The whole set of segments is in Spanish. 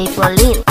DJ Pauline.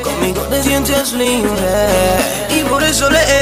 Conmigo te sientes libre. Y por eso le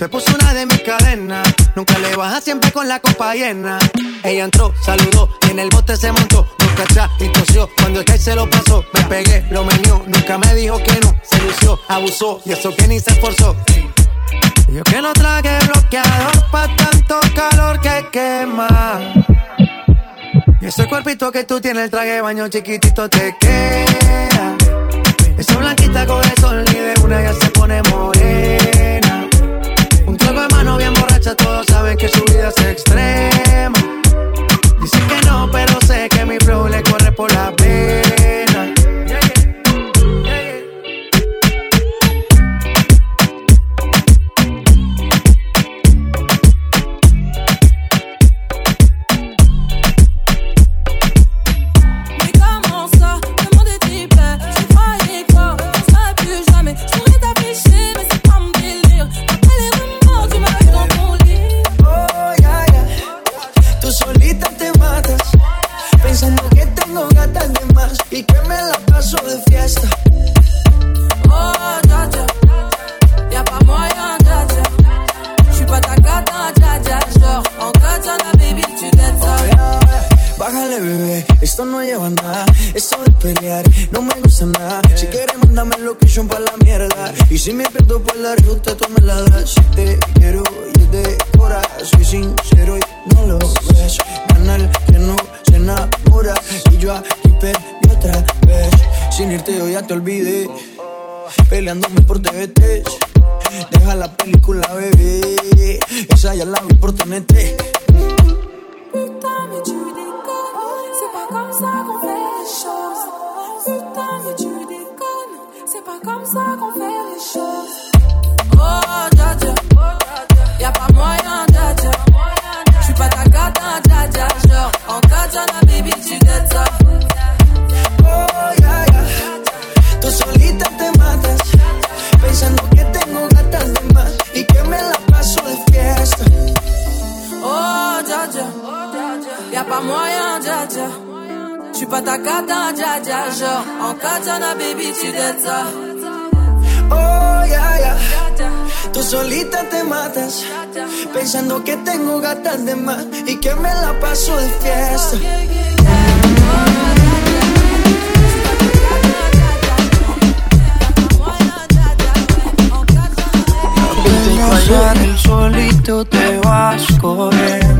Se puso una de mis cadenas. Nunca le baja siempre con la copa llena. Ella entró, saludó y en el bote se montó. Nunca atrás y tosió. Cuando el que se lo pasó, me pegué, lo menió. Nunca me dijo que no. Se lució, abusó y eso que ni se esforzó. Yo que no traje bloqueador pa' tanto calor que quema. Y ese cuerpito que tú tienes, el traje baño chiquitito te queda. Esa blanquita con el sol y una ya se pone morena. Mano bien borracha, todos saben que su vida es extrema. Dicen que no, pero sé que mi flow le corre por la pena. olvidé. Peleándome por TVT. Deja la película, bebé. Esa ya la vi por TNT. Putain, mais tu déconnes. C'est pas comme ça qu'on fait les choses. Putain, mais tu déconnes. C'est pas comme ça qu'on fait les choses. Oh, dadja. Y'a pas moyen, dadja. J'suis pas ta gata, dadja. Genre, en gadja, la baby, tu dead pas moyen, dja dja. J'suis pas ta cata, dja dja. Genre, en katana, baby, tu dettes ça. Oh, yeah, yeah. Tú solita te matas, pensando que tengo gatas de más y que me la paso de fiesta. Al sol y tú te vas corriendo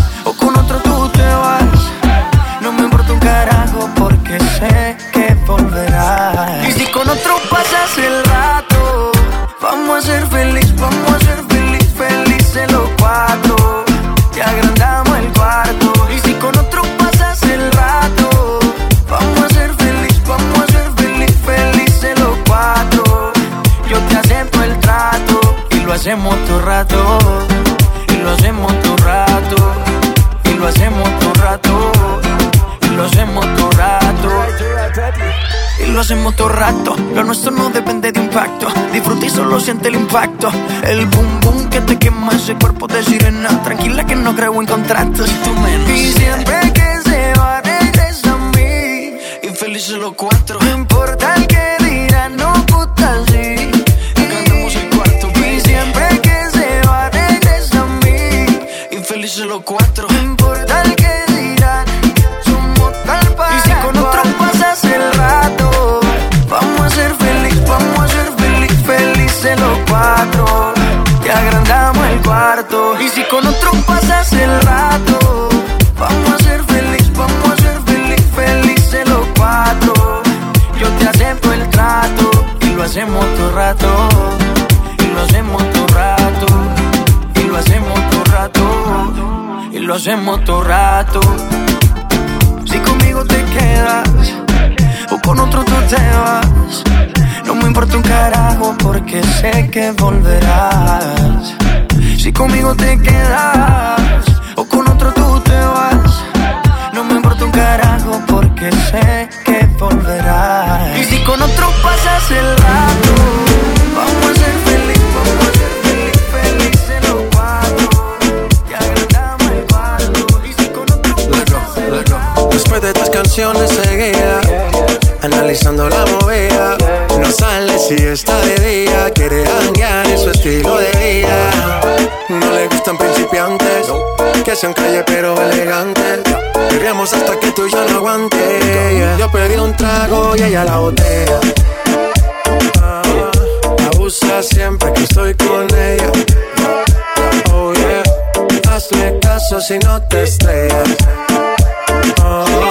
sé que volverás. Hacemos todo rato. Lo nuestro no depende de impacto. Disfruta y solo siente el impacto. El boom boom que te quema ese cuerpo de sirena. Tranquila que no creo en contratos. Y tú menos. Y siempre que se va, regresa a mí. Y felices los cuatro. No importa el que volverás. Si conmigo te quedas Sean calle pero elegantes Vivíamos hasta que tú y yo no aguante Yo pedí un trago y ella la botella Ah, Abusa siempre que estoy con ella. Oh yeah. Hazle caso si no te estrellas Oh,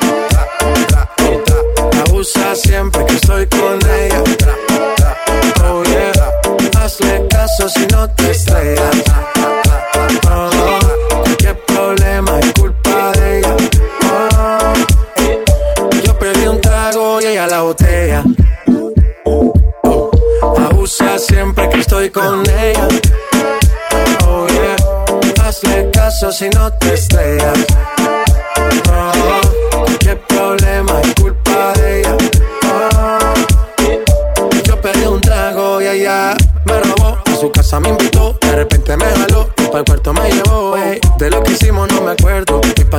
Abusa siempre que estoy con ella. Oh yeah, hazle caso si no te estrellas. Oh, qué problema es culpa de ella. Oh, yo pedí un trago y ella la botella. Abusa siempre que estoy con ella. Oh yeah, hazle caso si no te estrellas.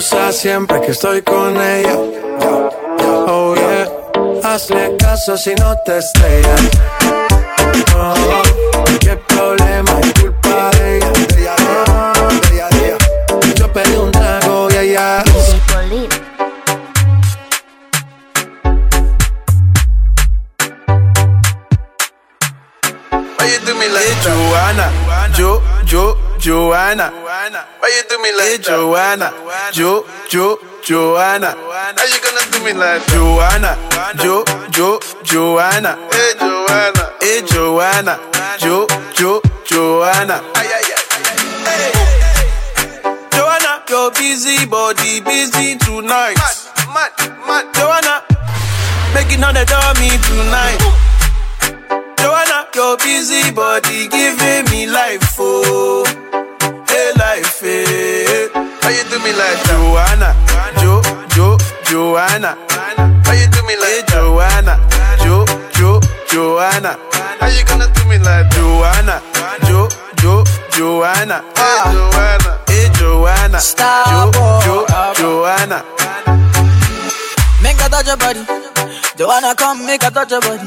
Oh, abusa siempre que estoy con ella. Oh yeah, hazle caso si no te estrellas. Oh, qué problema es culpa de ella. De ella, de ella, de ella. Yo pedí un trago y ella. Why you do me like Joanna? Jo, Jo, Joanna. Why you do me like Joanna? Jo, Jo, Joanna. How you gonna do me like Joanna? Jo, Jo, Joanna. Hey Joanna. Hey Joanna. Jo, Jo, Joanna. Ay, ay, ay. Hey. Joanna, your busy body busy tonight. Mad, mad, mad. Joanna, making all the dummy tonight. Joanna, your busy body giving me life, oh, hey life, hey. How you do me like Joanna, Jo, Jo, Joanna? How you do me like Joanna, Jo, Jo, Joanna? How you gonna do me like Joanna, Jo, Jo, Joanna? Ah. Hey Joanna, hey Joanna, Stop, Jo, Jo. Joanna. Make a touch your body. Joanna, come make a touch your body.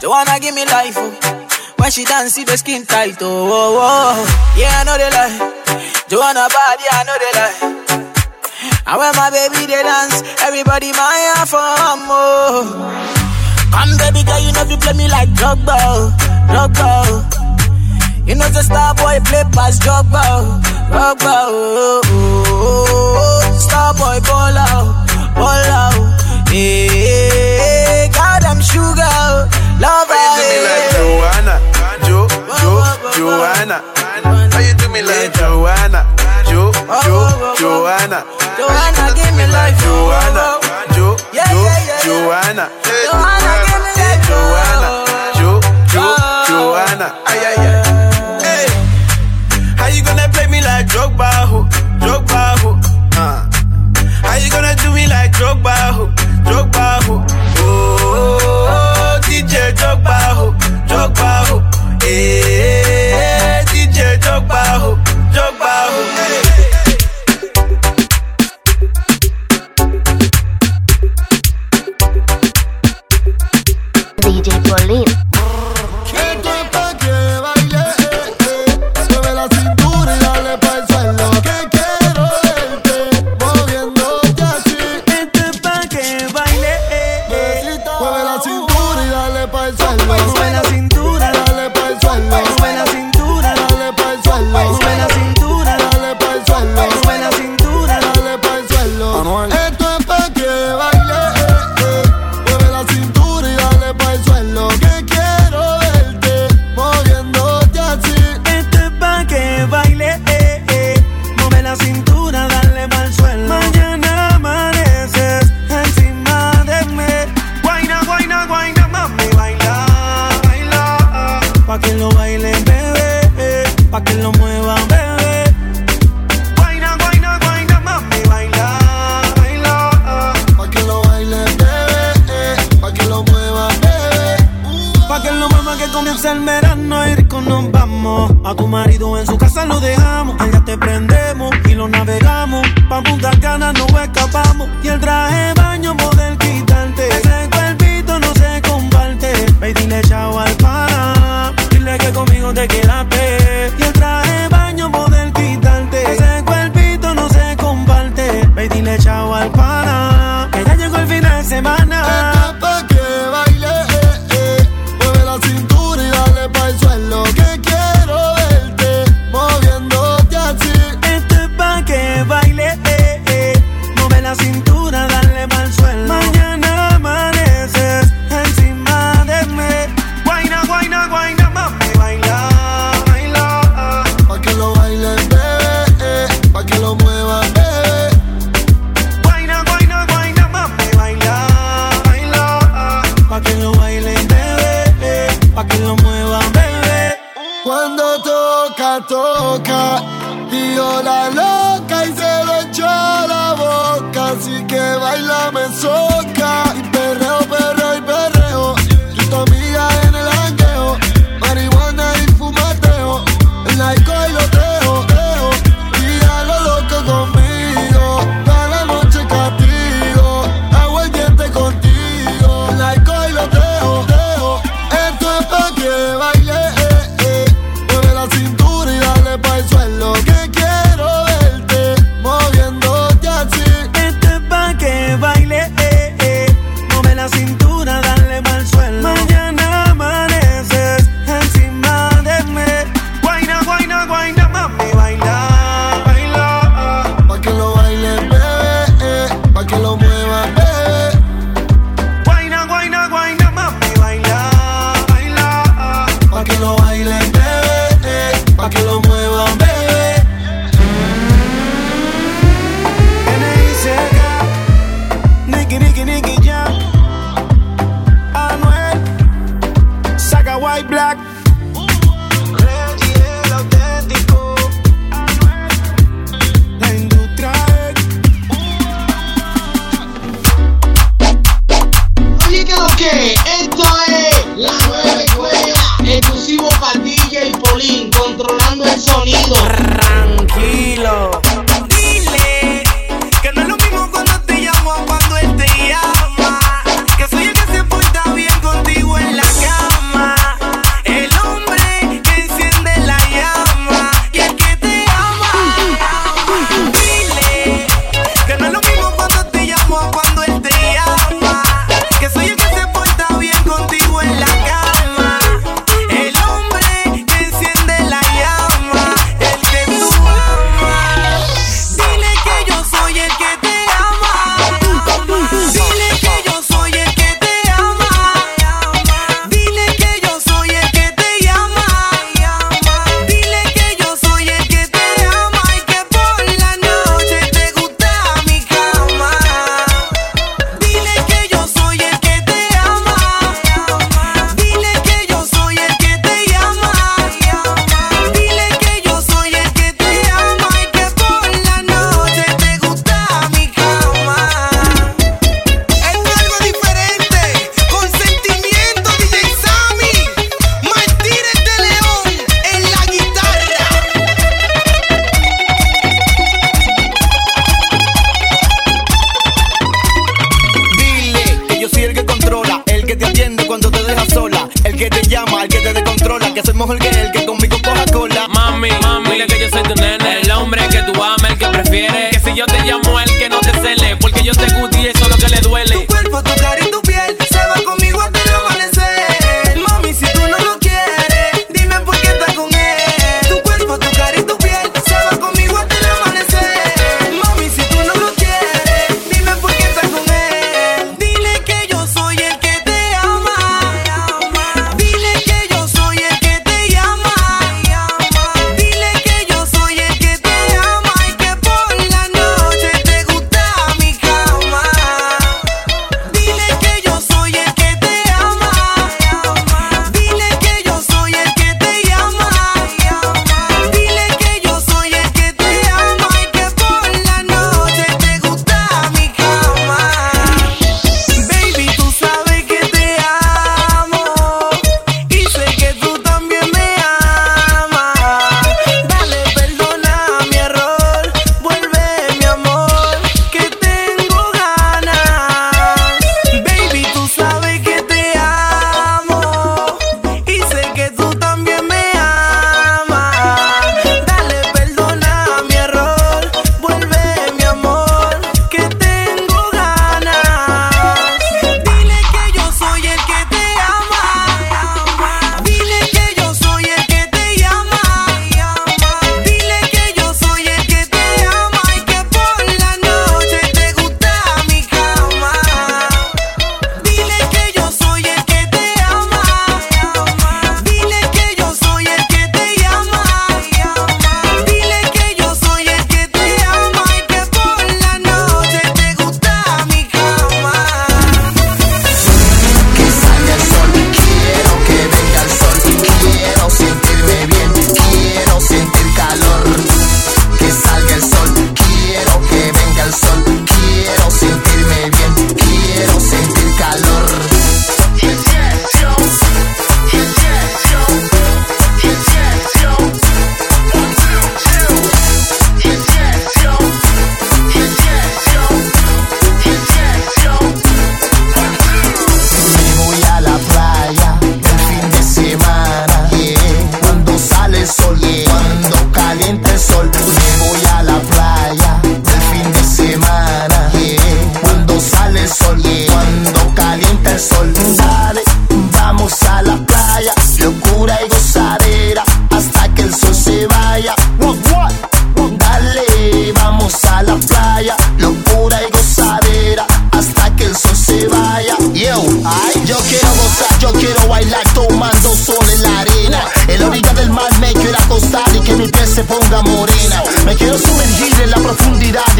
Joanna, give me life. Oh. When she dance, see the skin tight. Oh, oh, oh. yeah, I know they lie. Joanna body, I know they lie. And when my baby they dance, everybody my for more. Come, baby girl, you know you play me like Drogba, Drogba. You know the star boy play pass Drogba, Drogba. Oh, oh, oh. Star boy ball out, ball out. Hey, God, I'm sugar, you do me like. Joanna? Jo, Jo, Joanna. How you do me like Joanna? Jo, Jo, Joanna. Joanna, give me life, oh, Joanna. oh, oh. Jo, Yeah, Jo, yeah, yeah, yeah. Joanna. Joanna, give me life, Joanna. oh. Jo, Jo, Oh. Joanna. Ay, ay, ay. Hey. How you gonna play me like Drogba, ho? Drogba, ho? Uh. How you gonna do me like Drogba, ho? Pana. Que ya llegó el fin de semana.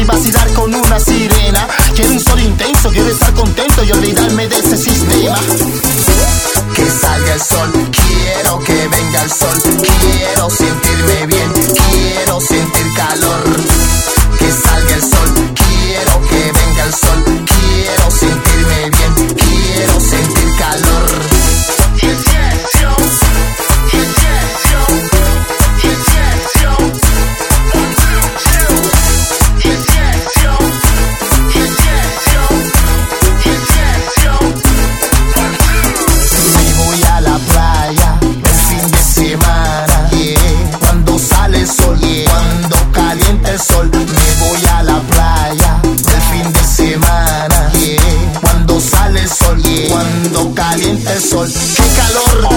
Y vacilar con una sirena. El sol, qué calor,